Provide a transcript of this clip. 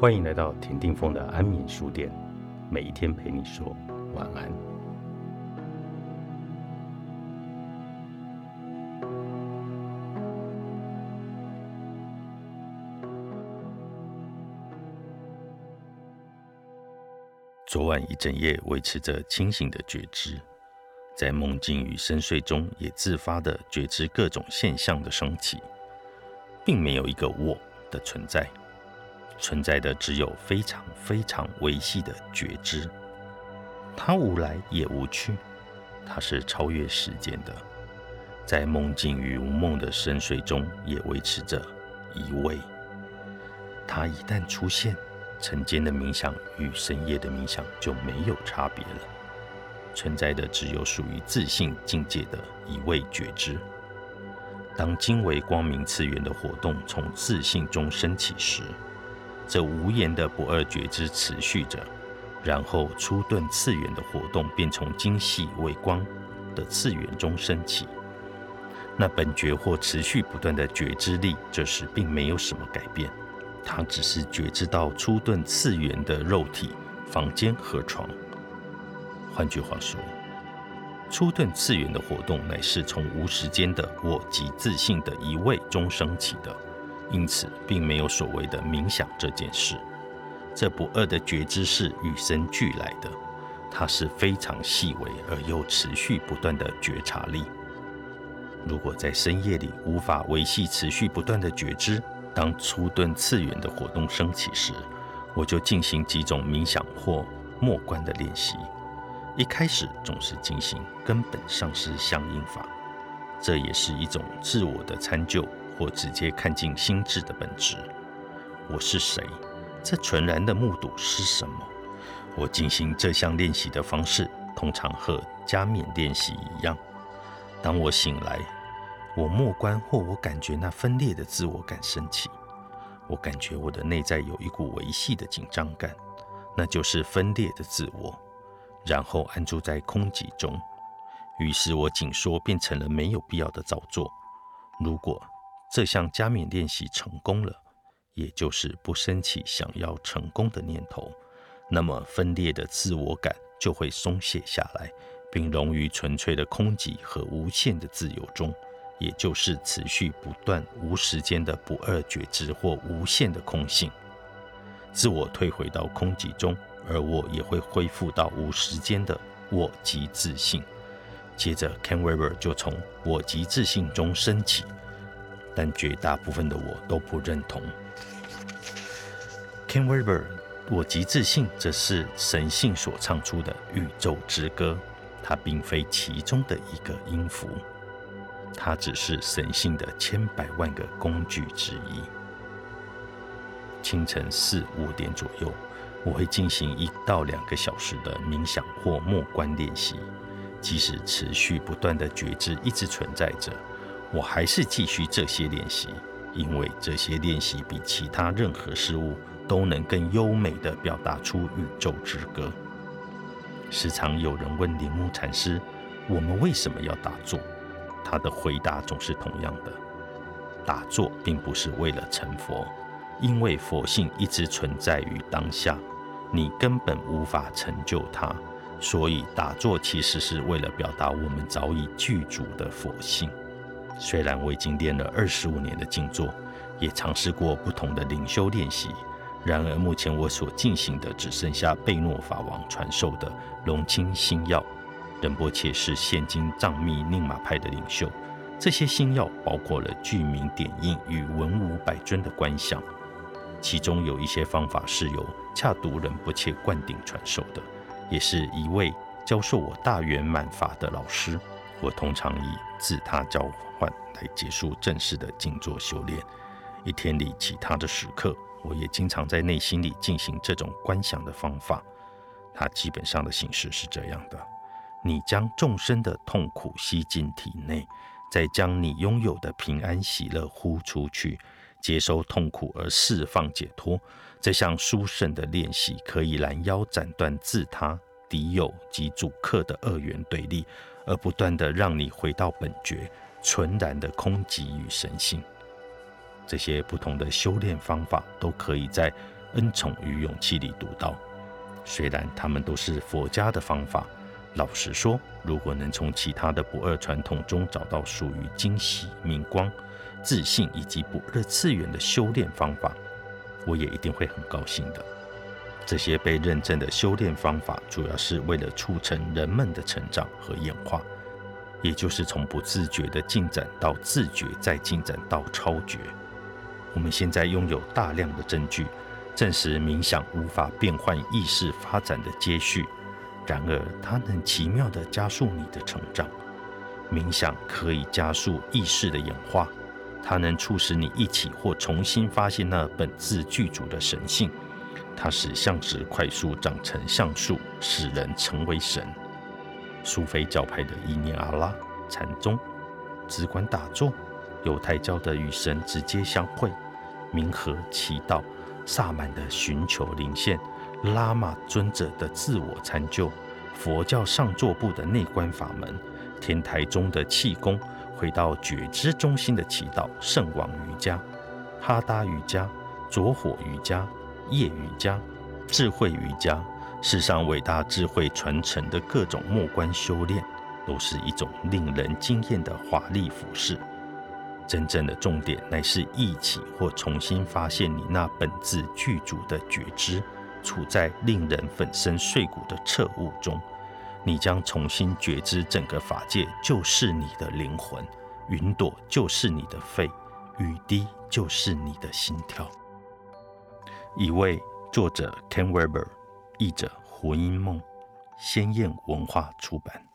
欢迎来到田定峰的安眠书店，每一天陪你说晚安。昨晚一整夜维持着清醒的觉知，在梦境与深睡中也自发的觉知各种现象的升起，并没有一个我的存在，存在的只有非常非常微细的觉知。它无来也无去，它是超越时间的，在梦境与无梦的深睡中也维持着一位。它一旦出现。晨间的冥想与深夜的冥想就没有差别了，存在的只有属于自信境界的一位觉知。当经为光明次元的活动从自信中升起时，这无言的不二觉知持续着，然后初顿次元的活动便从精细微光的次元中升起。那本觉或持续不断的觉知力，这时并没有什么改变。它只是觉知到初顿次元的肉体、房间和床。换句话说，初顿次元的活动乃是从无时间的我及自信的一位中升起的，因此并没有所谓的冥想这件事。这不二的觉知是与生俱来的，它是非常细微而又持续不断的觉察力。如果在深夜里无法维系持续不断的觉知，当初顿次元的活动升起时，我就进行几种冥想或默观的练习。一开始总是进行根本上师相应法，这也是一种自我的参究或直接看尽心智的本质。我是谁？这纯然的目睹是什么？我进行这项练习的方式通常和加冕练习一样。当我醒来。我默观或我感觉那分裂的自我感升起，我感觉我的内在有一股维系的紧张感，那就是分裂的自我。然后安住在空寂中，于是我紧缩变成了没有必要的造作。如果这项加冕练习成功了，也就是不升起想要成功的念头，那么分裂的自我感就会松懈下来，并融于纯粹的空寂和无限的自由中。也就是持续不断、无时间的不二觉知或无限的空性，自我退回到空寂中，而我也会恢复到无时间的我即自信。接着，Ken Weber 就从我即自信中升起，但绝大部分的我都不认同。Ken Weber，我极自信，这是神性所唱出的宇宙之歌，它并非其中的一个音符。它只是神性的千百万个工具之一。清晨四五点左右，我会进行一到两个小时的冥想或默观练习。即使持续不断的觉知一直存在着，我还是继续这些练习，因为这些练习比其他任何事物都能更优美的表达出宇宙之歌。时常有人问铃木禅师：“我们为什么要打坐？”他的回答总是同样的：打坐并不是为了成佛，因为佛性一直存在于当下，你根本无法成就它。所以打坐其实是为了表达我们早已具足的佛性。虽然我已经练了二十五年的静坐，也尝试过不同的灵修练习，然而目前我所进行的只剩下贝诺法王传授的龙清心药。仁波切是现今藏密宁玛派的领袖。这些星耀包括了具名点印与文武百尊的观想，其中有一些方法是由恰独仁波切灌顶传授的，也是一位教授我大圆满法的老师。我通常以自他交换来结束正式的静坐修炼。一天里其他的时刻，我也经常在内心里进行这种观想的方法。它基本上的形式是这样的。你将众生的痛苦吸进体内，再将你拥有的平安喜乐呼出去，接收痛苦而释放解脱。这项殊胜的练习可以拦腰斩断自他、敌友及主客的二元对立，而不断的让你回到本觉纯然的空寂与神性。这些不同的修炼方法都可以在恩宠与勇气里读到。虽然他们都是佛家的方法，老实说，如果能从其他的不二传统中找到属于惊喜、明光、自信以及不二次元的修炼方法，我也一定会很高兴的。这些被认证的修炼方法，主要是为了促成人们的成长和演化，也就是从不自觉的进展到自觉，再进展到超觉。我们现在拥有大量的证据。证实冥想无法变换意识发展的接续，然而它能奇妙地加速你的成长。冥想可以加速意识的演化，它能促使你一起或重新发现那本自具足的神性。它使相值快速长成像素，使人成为神。苏菲教派的伊涅阿拉禅宗只管打坐，犹太教的与神直接相会，冥和祈祷。萨满的寻求灵现，拉玛尊者的自我参究，佛教上座部的内观法门，天台中的气功，回到觉知中心的祈祷，圣王瑜伽、哈达瑜伽、着火瑜伽、业瑜伽、智慧瑜伽，世上伟大智慧传承的各种末观修炼，都是一种令人惊艳的华丽服饰。真正的重点乃是忆起或重新发现你那本自具足的觉知，处在令人粉身碎骨的彻悟中，你将重新觉知整个法界就是你的灵魂，云朵就是你的肺，雨滴就是你的心跳。一位作者 Ken Weber，译者胡因梦，鲜艳文化出版。